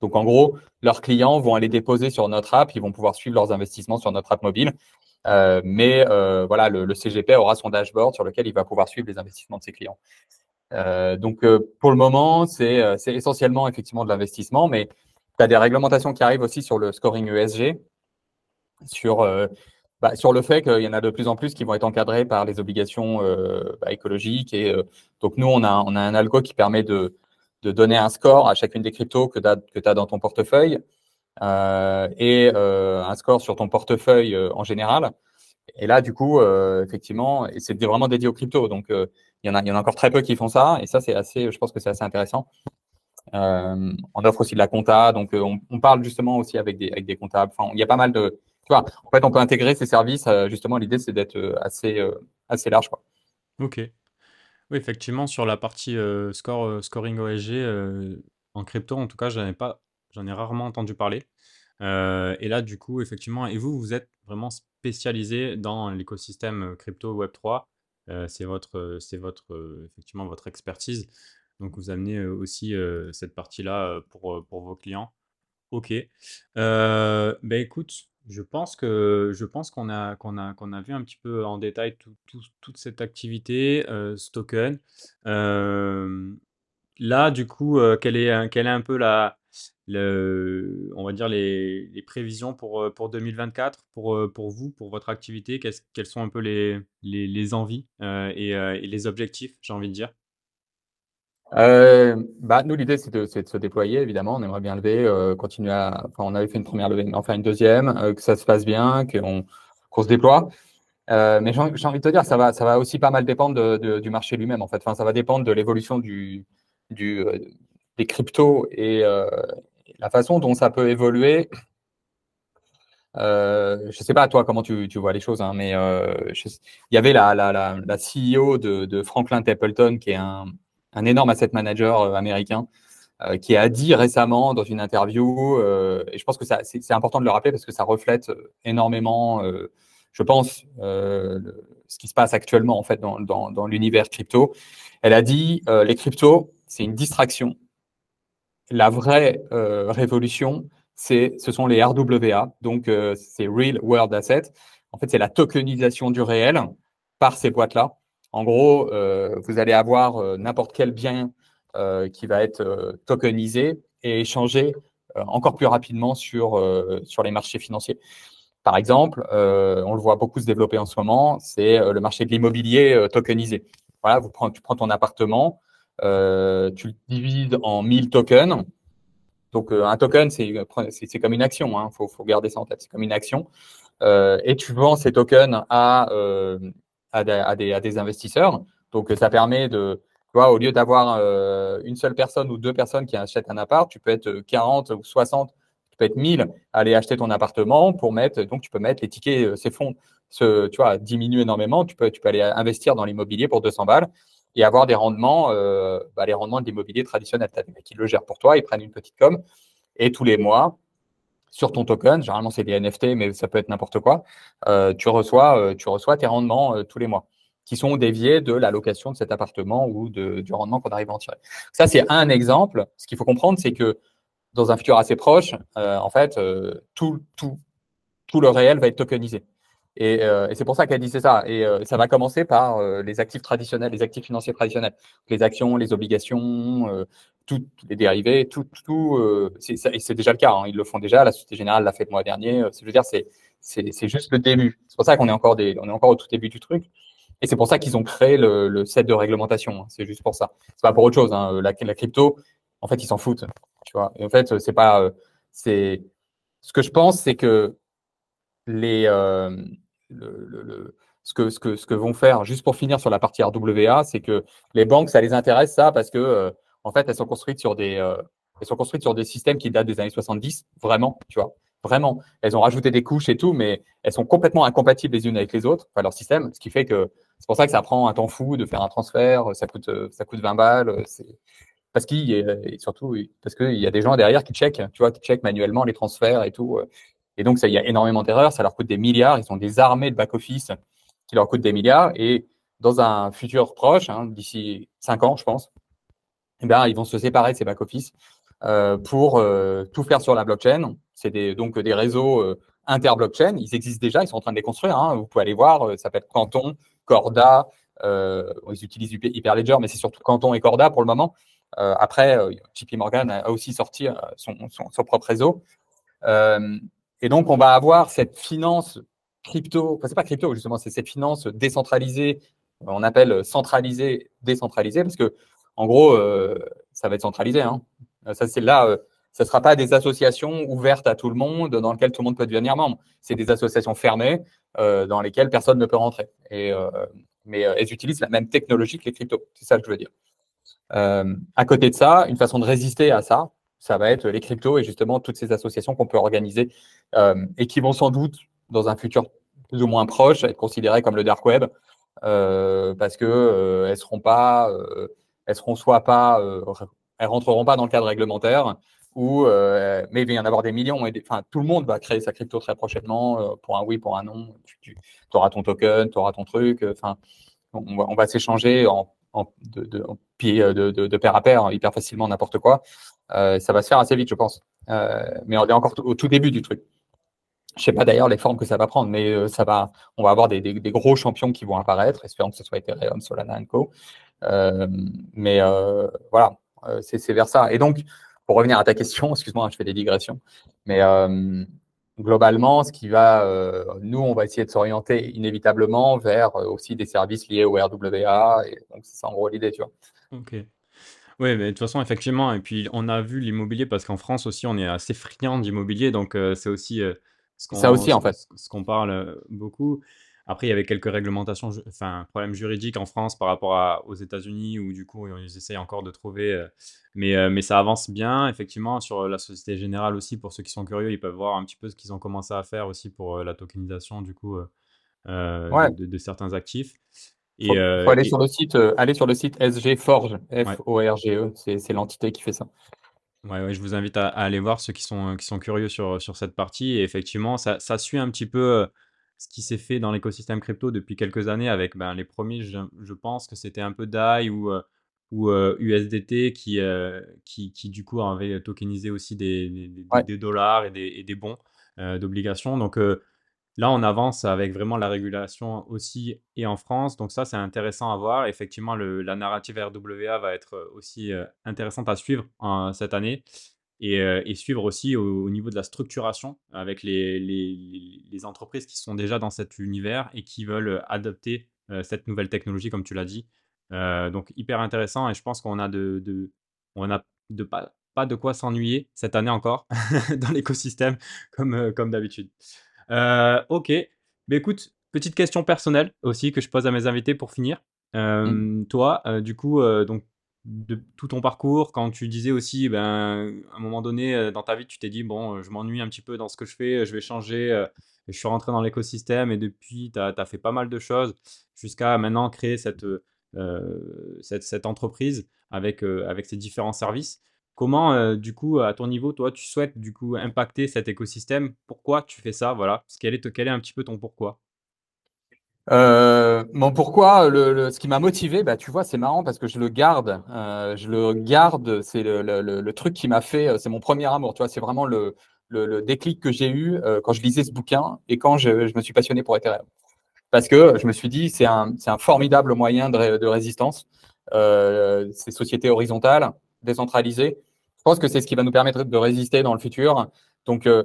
Donc en gros, leurs clients vont aller déposer sur notre app, ils vont pouvoir suivre leurs investissements sur notre app mobile. Euh, mais euh, voilà, le, CGP aura son dashboard sur lequel il va pouvoir suivre les investissements de ses clients. Euh, donc pour le moment, c'est essentiellement effectivement de l'investissement, mais tu as des réglementations qui arrivent aussi sur le scoring ESG, sur, bah, sur le fait qu'il y en a de plus en plus qui vont être encadrés par les obligations bah, écologiques. Et donc nous, on a, on a un algo qui permet de, de donner un score à chacune des cryptos que tu as, dans ton portefeuille euh, et euh, un score sur ton portefeuille euh, en général. Et là, du coup, effectivement, c'est vraiment dédié aux cryptos. Donc, il y, en a, y en a encore très peu qui font ça. Et ça, c'est assez, je pense que c'est assez intéressant. on offre aussi de la compta. Donc, on, parle justement aussi avec des, avec des comptables. Enfin, il y a pas mal de. Tu vois, en fait, on peut intégrer ces services. justement, l'idée, c'est d'être assez, assez large. Quoi. Ok. Oui, effectivement, sur la partie scoring OSG, en crypto, en tout cas, j'en ai pas, j'en ai rarement entendu parler. et là, du coup, effectivement, et vous, vous êtes vraiment spécialisé dans l'écosystème crypto Web3. c'est votre, c'est votre, effectivement, votre expertise. Donc, vous amenez aussi cette partie-là pour, pour vos clients. Ok. ben écoute, je pense que je pense qu'on a qu'on a qu'on a vu un petit peu en détail toute cette activité, euh, ce token. là, du coup, euh, quelle est quelle est un peu la le, on va dire les, les prévisions pour euh, pour 2024 pour vous pour votre activité? Quelles sont un peu les les, les envies et les objectifs j'ai envie de dire? Euh, bah, nous, l'idée, c'est de, se déployer, évidemment. On aimerait bien lever, euh, continuer à. On avait fait une première levée, enfin une deuxième, euh, que ça se passe bien, qu'on qu se déploie. Mais j'ai envie de te dire, ça va, ça va aussi pas mal dépendre du marché lui-même, en fait. Enfin, ça va dépendre de l'évolution du, des cryptos et la façon dont ça peut évoluer. Je sais pas toi comment tu, tu vois les choses, hein, mais il y avait la, la, la, la CEO de, de Franklin Templeton, qui est un, un énorme asset manager euh, américain, euh, qui a dit récemment dans une interview, euh, et je pense que c'est important de le rappeler parce que ça reflète énormément, je pense, ce qui se passe actuellement en fait dans, dans, l'univers crypto. Elle a dit les cryptos, c'est une distraction. La vraie révolution, ce sont les RWA, donc c'est Real World Assets. En fait, c'est la tokenisation du réel par ces boîtes-là. En gros, euh, vous allez avoir euh, n'importe quel bien euh, qui va être tokenisé et échangé encore plus rapidement sur, sur les marchés financiers. Par exemple, on le voit beaucoup se développer en ce moment, c'est le marché de l'immobilier tokenisé. Voilà, vous tu prends ton appartement, tu le divises en 1000 tokens. Donc, un token, c'est comme une action. Il hein, faut, faut, garder ça en tête. C'est comme une action. et tu vends ces tokens à à des, investisseurs. Donc, ça permet de, tu vois, au lieu d'avoir euh, une seule personne ou deux personnes qui achètent un appart, tu peux être 40 ou 60, tu peux être 1000 aller acheter ton appartement pour mettre, donc tu peux mettre les tickets, euh, ces fonds, ce, tu vois, diminuent énormément. Tu peux, tu peux aller investir dans l'immobilier pour 200 balles et avoir des rendements, euh, bah, les rendements de l'immobilier traditionnel. Tu as des mecs qui le gèrent pour toi, ils prennent une petite com et tous les mois, sur ton token, généralement c'est des NFT, mais ça peut être n'importe quoi, euh, tu, reçois, euh, tu reçois tes rendements euh, tous les mois qui sont déviés de la location de cet appartement ou de, du rendement qu'on arrive à en tirer. Ça, c'est un exemple. Ce qu'il faut comprendre, c'est que dans un futur assez proche, en fait, tout, tout, tout le réel va être tokenisé. Et, et c'est pour ça qu'elle disait ça. Et ça va commencer par les actifs traditionnels, les actifs financiers traditionnels, les actions, les obligations, tous les dérivés, tout, tout euh, c'est déjà le cas, hein, ils le font déjà, la Société Générale l'a fait le mois dernier, euh, je veux dire, c'est juste le début. C'est pour ça qu'on est, encore des, on est encore au tout début du truc. Et c'est pour ça qu'ils ont créé le, le, set de réglementation. Hein, c'est juste pour ça. C'est pas pour autre chose. Hein, la, la, crypto, en fait, ils s'en foutent. Tu vois. Et en fait, c'est pas. Euh, c'est ce que je pense, c'est que les euh, le, le, ce que, ce, que, ce que vont faire, juste pour finir sur la partie RWA, c'est que les banques, ça les intéresse ça parce que en fait, elles sont construites sur des, euh, elles sont construites sur des systèmes qui datent des années 70, vraiment, tu vois, vraiment. Elles ont rajouté des couches et tout, mais elles sont complètement incompatibles les unes avec les autres, enfin leur système, ce qui fait que c'est pour ça que ça prend un temps fou de faire un transfert, ça coûte, ça coûte 20 balles, c'est parce qu'il et surtout parce qu'il y a des gens derrière qui checkent, tu vois, qui checkent manuellement les transferts et tout. Et donc, il y a énormément d'erreurs, ça leur coûte des milliards, ils ont des armées de back-office qui leur coûtent des milliards. Et dans un futur proche, hein, d'ici cinq ans, je pense, eh bien, ils vont se séparer de ces back-office euh, pour euh, tout faire sur la blockchain. C'est donc des réseaux euh, inter-blockchain. Ils existent déjà, ils sont en train de les construire. Hein. Vous pouvez aller voir, ça s'appelle Canton, Corda. Ils utilisent Hyperledger, mais c'est surtout Canton et Corda pour le moment. après, JP Morgan a aussi sorti son, son propre réseau. Et donc, on va avoir cette finance crypto, enfin, c'est pas crypto, justement, c'est cette finance décentralisée, on appelle centralisée, décentralisée, parce que, en gros, euh, ça va être centralisé. Hein. Ça, c'est là, euh, ça ne sera pas des associations ouvertes à tout le monde, dans lesquelles tout le monde peut devenir membre. C'est des associations fermées, euh, dans lesquelles personne ne peut rentrer. Et, euh, mais euh, elles utilisent la même technologie que les cryptos. C'est ça que je veux dire. à côté de ça, une façon de résister à ça, ça va être les cryptos et justement toutes ces associations qu'on peut organiser et qui vont sans doute dans un futur plus ou moins proche, être considérées comme le dark web, euh, parce que euh, elles seront pas, euh, elles seront soit pas, euh, elles rentreront pas dans le cadre réglementaire, ou euh, mais il va y en avoir des millions. Et enfin, tout le monde va créer sa crypto très prochainement pour un oui, pour un non. Tu, auras ton token, tu auras ton truc. Enfin, on va, s'échanger en, de, de, de, pair à pair hyper facilement n'importe quoi. Ça va se faire assez vite, je pense. mais on est encore au tout début du truc. Je sais pas d'ailleurs les formes que ça va prendre, mais euh, ça va, on va avoir des, gros champions qui vont apparaître, espérons que ce soit Ethereum, Solana Co. Euh, mais euh, voilà, euh, c'est vers ça. Et donc, pour revenir à ta question, excuse-moi, je fais des digressions, mais euh, globalement, ce qui va, nous, on va essayer de s'orienter inévitablement vers aussi des services liés au RWA. Et donc, c'est ça en gros l'idée, tu vois. Ok. Oui, mais de toute façon, effectivement, et puis on a vu l'immobilier parce qu'en France aussi, on est assez friand d'immobilier, donc c'est aussi ça aussi, en fait. Ce qu'on parle euh, beaucoup. Après, il y avait quelques réglementations, enfin, problèmes juridiques en France par rapport à, aux États-Unis où, du coup, ils essayent encore de trouver. Euh, mais, euh, mais ça avance bien, effectivement, sur la Société Générale aussi. Pour ceux qui sont curieux, ils peuvent voir un petit peu ce qu'ils ont commencé à faire aussi pour la tokenisation, du coup, ouais. de, de, certains actifs. Il faut, faut, aller, et... sur le site, aller sur le site SG Forge, F-O-R-G-E, c'est l'entité qui fait ça. Ouais, ouais, je vous invite à, à, aller voir ceux qui sont, qui sont curieux sur, sur cette partie. Et effectivement, ça, ça suit un petit peu euh, ce qui s'est fait dans l'écosystème crypto depuis quelques années avec ben, les premiers, je, je pense que c'était un peu DAI ou, euh, ou euh, USDT qui, euh, qui, qui, du coup, avait tokenisé aussi des, des, ouais. des dollars et des, et des bons euh, d'obligations. Donc, Là, on avance avec vraiment la régulation aussi et en France. Donc ça, c'est intéressant à voir. Effectivement, la narrative RWA va être euh, aussi euh, intéressante à suivre en, cette année et, euh, suivre aussi au, au, niveau de la structuration avec les, entreprises qui sont déjà dans cet univers et qui veulent adopter cette nouvelle technologie, comme tu l'as dit. Donc hyper intéressant et je pense qu'on a de, pas, de quoi s'ennuyer cette année encore [laughs] dans l'écosystème comme d'habitude. Euh, ok. Mais écoute, petite question personnelle aussi que je pose à mes invités pour finir. Euh, mmh. Toi, euh, du coup, donc de tout ton parcours, quand tu disais aussi, ben, à un moment donné dans ta vie, tu t'es dit, bon, je m'ennuie un petit peu dans ce que je fais, je vais changer, je suis rentré dans l'écosystème et depuis, tu as, as, fait pas mal de choses jusqu'à maintenant créer cette, cette, cette, entreprise avec, avec ses différents services. Comment, euh, du coup, à ton niveau, toi, tu souhaites du coup impacter cet écosystème? Pourquoi tu fais ça? Voilà. Quel est, quel est un petit peu ton pourquoi? Euh, mon pourquoi, le, ce qui m'a motivé, bah, tu vois, c'est marrant parce que je le garde. Euh, je le garde, c'est le, le, truc qui m'a fait, c'est mon premier amour, tu vois, c'est vraiment le, déclic que j'ai eu quand je lisais ce bouquin et quand je, je, me suis passionné pour Ethereum. Parce que je me suis dit, c'est un, un formidable moyen de, de résistance. Ces sociétés horizontales, décentralisées, pense que c'est ce qui va nous permettre de résister dans le futur. Donc, euh,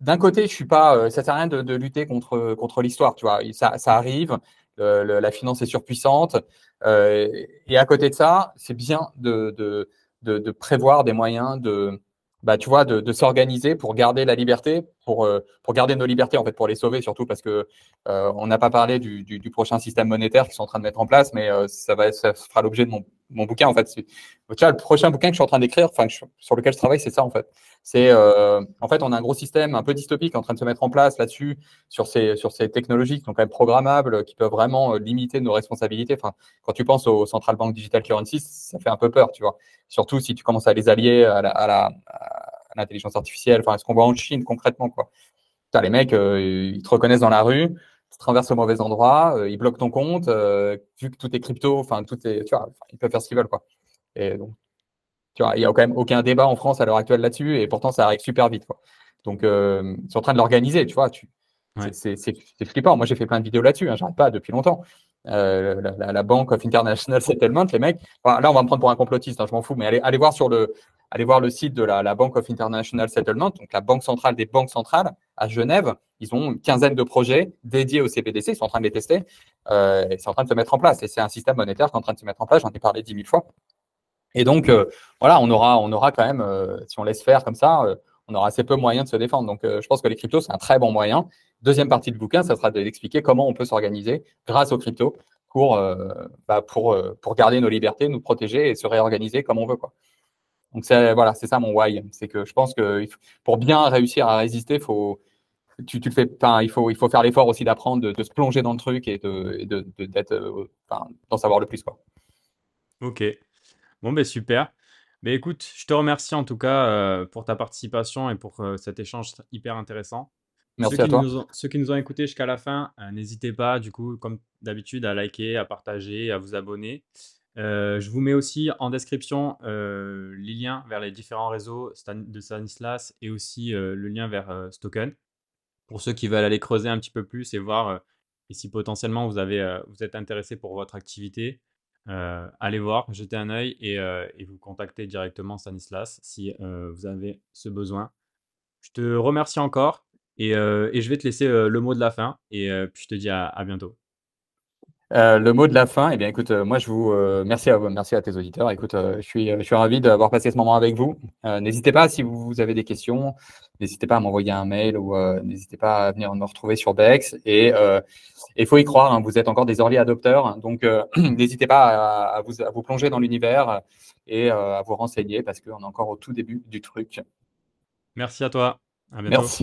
d'un côté, je suis pas, euh, ça sert à rien de, de lutter contre contre l'histoire, tu vois. Ça, ça arrive, le, la finance est surpuissante, euh, et à côté de ça, c'est bien de, de, de, prévoir des moyens de bah, tu vois, de, de s'organiser pour garder la liberté, pour, euh, pour garder nos libertés, en fait, pour les sauver, surtout parce que euh, on n'a pas parlé du, du, du, prochain système monétaire qu'ils sont en train de mettre en place, mais euh, ça, va, ça fera l'objet de mon, mon bouquin, en fait. Tu le prochain bouquin que je suis en train d'écrire, enfin, sur lequel je travaille, c'est ça, en fait. C'est, euh, en fait, on a un gros système un peu dystopique en train de se mettre en place là-dessus, sur ces, sur ces technologies qui sont quand même programmables, qui peuvent vraiment limiter nos responsabilités. Enfin, quand tu penses aux central bank digital currencies, ça fait un peu peur, tu vois. Surtout si tu commences à les allier à la, à la, l'intelligence artificielle, enfin ce qu'on voit en Chine concrètement quoi. les mecs, ils te reconnaissent dans la rue, traverses au mauvais endroit, ils bloquent ton compte, vu que tout est crypto, enfin tout est, tu vois, ils peuvent faire ce qu'ils veulent quoi. Et donc, tu vois, il n'y a quand même aucun débat en France à l'heure actuelle là-dessus, et pourtant ça arrive super vite quoi. Donc, ils sont en train de l'organiser, tu vois. Tu, C'est flippant. Moi, j'ai fait plein de vidéos là-dessus. Hein, J'arrête pas depuis longtemps. Euh, la, la, Bank of International [laughs] Settlement, les mecs. là, on va me prendre pour un complotiste, hein, je m'en fous, mais allez, voir sur le, allez voir le site de la, la, Bank of International Settlement, donc la banque centrale des banques centrales à Genève. Ils ont une quinzaine de projets dédiés au CBDC. Ils sont en train de les tester. Euh, c'est en train de se mettre en place. Et c'est un système monétaire qui est en train de se mettre en place. J'en ai parlé dix mille fois. Et donc, euh, voilà, on aura, on aura quand même, euh, si on laisse faire comme ça, on aura assez peu moyens de se défendre. Donc, je pense que les cryptos, c'est un très bon moyen. Deuxième partie du bouquin, ça sera d'expliquer comment on peut s'organiser grâce aux cryptos pour, euh, bah pour, euh, pour garder nos libertés, nous protéger et se réorganiser comme on veut. Quoi. Donc voilà, c'est ça mon why. C'est que je pense que pour bien réussir à résister, faut, tu, tu fais, il, faut, il faut faire l'effort aussi d'apprendre, de, se plonger dans le truc et de, de, d'être, euh, d'en savoir le plus. Quoi. Ok. Bon, ben super. Mais écoute, je te remercie en tout cas pour ta participation et pour cet échange hyper intéressant. Merci ceux à toi. Qui nous ont, ceux qui nous ont écoutés jusqu'à la fin, euh, n'hésitez pas, du coup, comme d'habitude, à liker, à partager, à vous abonner. Euh, je vous mets aussi en description euh, les liens vers les différents réseaux de Stanislas et aussi le lien vers Stoken pour ceux qui veulent aller creuser un petit peu plus et voir et si potentiellement vous, avez, vous êtes intéressé pour votre activité. allez voir, jetez un œil et, et vous contactez directement Stanislas si vous avez ce besoin. Je te remercie encore euh, et, je vais te laisser euh, le mot de la fin. Et euh, puis je te dis à, bientôt. le mot de la fin, eh bien, écoute, moi, je vous merci à merci à tes auditeurs. Écoute, je suis, je suis ravi d'avoir passé ce moment avec vous. n'hésitez pas si vous avez des questions, n'hésitez pas à m'envoyer un mail ou n'hésitez pas à venir me retrouver sur Bex. Et il faut y croire, hein, vous êtes encore des early adopteurs, hein. donc [clears throat] n'hésitez pas à, vous, à vous plonger dans l'univers et à vous renseigner parce qu'on est encore au tout début du truc. Merci à toi. À bientôt. Merci.